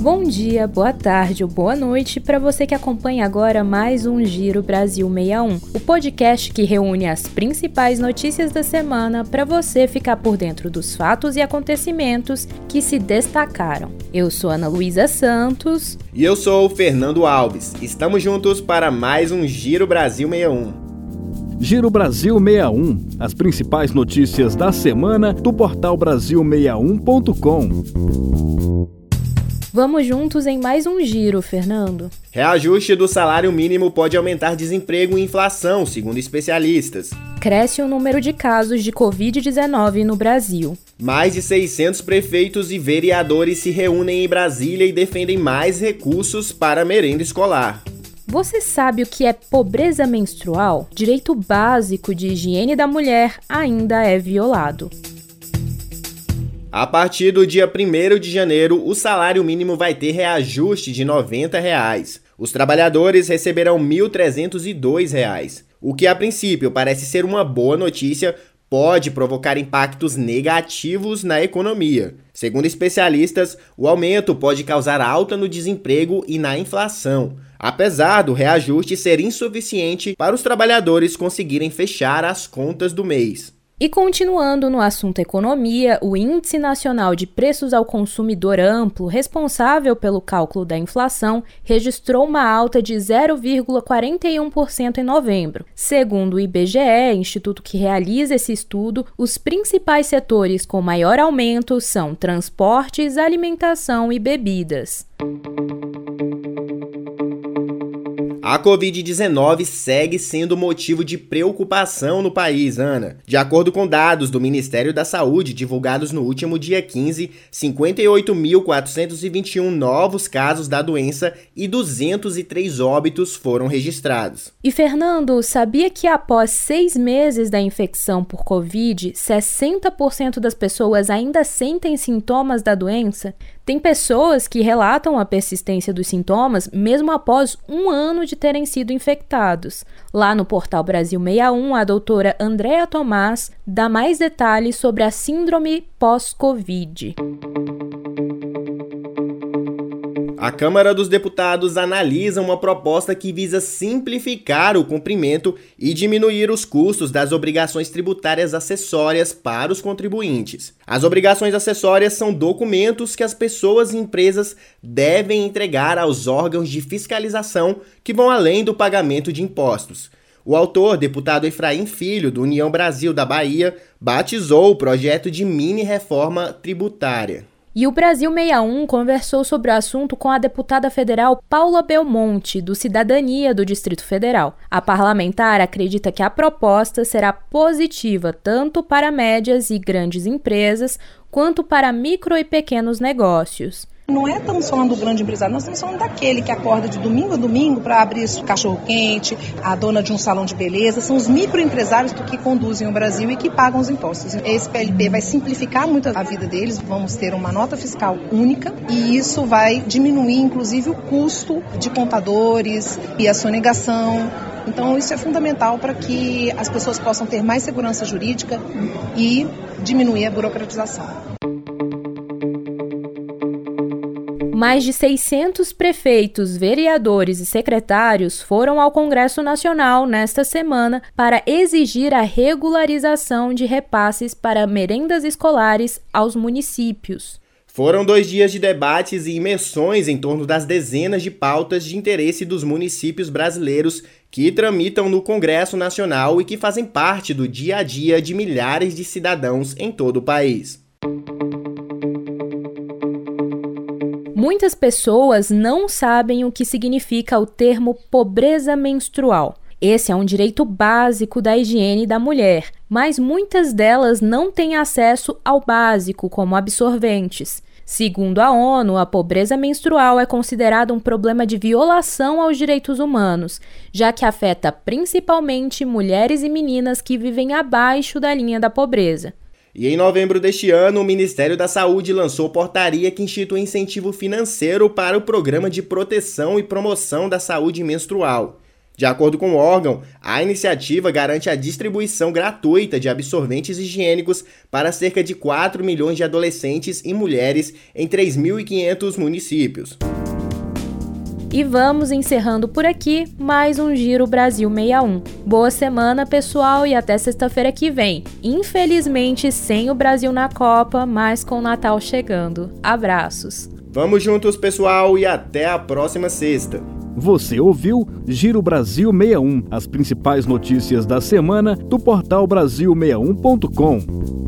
Bom dia, boa tarde ou boa noite para você que acompanha agora mais um Giro Brasil 61, o podcast que reúne as principais notícias da semana para você ficar por dentro dos fatos e acontecimentos que se destacaram. Eu sou Ana Luísa Santos. E eu sou o Fernando Alves. Estamos juntos para mais um Giro Brasil 61. Giro Brasil 61, as principais notícias da semana do portal Brasil61.com. Vamos juntos em mais um giro, Fernando. Reajuste do salário mínimo pode aumentar desemprego e inflação, segundo especialistas. Cresce o número de casos de Covid-19 no Brasil. Mais de 600 prefeitos e vereadores se reúnem em Brasília e defendem mais recursos para a merenda escolar. Você sabe o que é pobreza menstrual? Direito básico de higiene da mulher ainda é violado. A partir do dia 1 de janeiro, o salário mínimo vai ter reajuste de 90 reais. Os trabalhadores receberão 1.302 reais, o que a princípio parece ser uma boa notícia, pode provocar impactos negativos na economia. Segundo especialistas, o aumento pode causar alta no desemprego e na inflação, apesar do reajuste ser insuficiente para os trabalhadores conseguirem fechar as contas do mês. E continuando no assunto economia, o Índice Nacional de Preços ao Consumidor Amplo, responsável pelo cálculo da inflação, registrou uma alta de 0,41% em novembro. Segundo o IBGE, instituto que realiza esse estudo, os principais setores com maior aumento são transportes, alimentação e bebidas. A Covid-19 segue sendo motivo de preocupação no país, Ana. De acordo com dados do Ministério da Saúde divulgados no último dia 15, 58.421 novos casos da doença e 203 óbitos foram registrados. E Fernando, sabia que após seis meses da infecção por Covid, 60% das pessoas ainda sentem sintomas da doença? Tem pessoas que relatam a persistência dos sintomas mesmo após um ano de terem sido infectados. Lá no portal Brasil 61, a doutora Andréa Tomás dá mais detalhes sobre a síndrome pós-Covid. A Câmara dos Deputados analisa uma proposta que visa simplificar o cumprimento e diminuir os custos das obrigações tributárias acessórias para os contribuintes. As obrigações acessórias são documentos que as pessoas e empresas devem entregar aos órgãos de fiscalização que vão além do pagamento de impostos. O autor, deputado Efraim Filho, do União Brasil da Bahia, batizou o projeto de mini reforma tributária. E o Brasil 61 conversou sobre o assunto com a deputada federal Paula Belmonte, do Cidadania do Distrito Federal. A parlamentar acredita que a proposta será positiva tanto para médias e grandes empresas quanto para micro e pequenos negócios. Não é estamos falando do grande empresário, nós estamos falando daquele que acorda de domingo a domingo para abrir cachorro quente, a dona de um salão de beleza, são os microempresários que conduzem o Brasil e que pagam os impostos. Esse PLP vai simplificar muito a vida deles, vamos ter uma nota fiscal única e isso vai diminuir inclusive o custo de contadores e a sonegação. Então isso é fundamental para que as pessoas possam ter mais segurança jurídica e diminuir a burocratização. Mais de 600 prefeitos, vereadores e secretários foram ao Congresso Nacional nesta semana para exigir a regularização de repasses para merendas escolares aos municípios. Foram dois dias de debates e imersões em torno das dezenas de pautas de interesse dos municípios brasileiros que tramitam no Congresso Nacional e que fazem parte do dia a dia de milhares de cidadãos em todo o país. Muitas pessoas não sabem o que significa o termo pobreza menstrual. Esse é um direito básico da higiene da mulher, mas muitas delas não têm acesso ao básico, como absorventes. Segundo a ONU, a pobreza menstrual é considerada um problema de violação aos direitos humanos, já que afeta principalmente mulheres e meninas que vivem abaixo da linha da pobreza. E em novembro deste ano, o Ministério da Saúde lançou portaria que institui incentivo financeiro para o Programa de Proteção e Promoção da Saúde Menstrual. De acordo com o órgão, a iniciativa garante a distribuição gratuita de absorventes higiênicos para cerca de 4 milhões de adolescentes e mulheres em 3.500 municípios. E vamos encerrando por aqui mais um Giro Brasil 61. Boa semana, pessoal, e até sexta-feira que vem. Infelizmente, sem o Brasil na Copa, mas com o Natal chegando. Abraços. Vamos juntos, pessoal, e até a próxima sexta. Você ouviu Giro Brasil 61, as principais notícias da semana do portal Brasil61.com.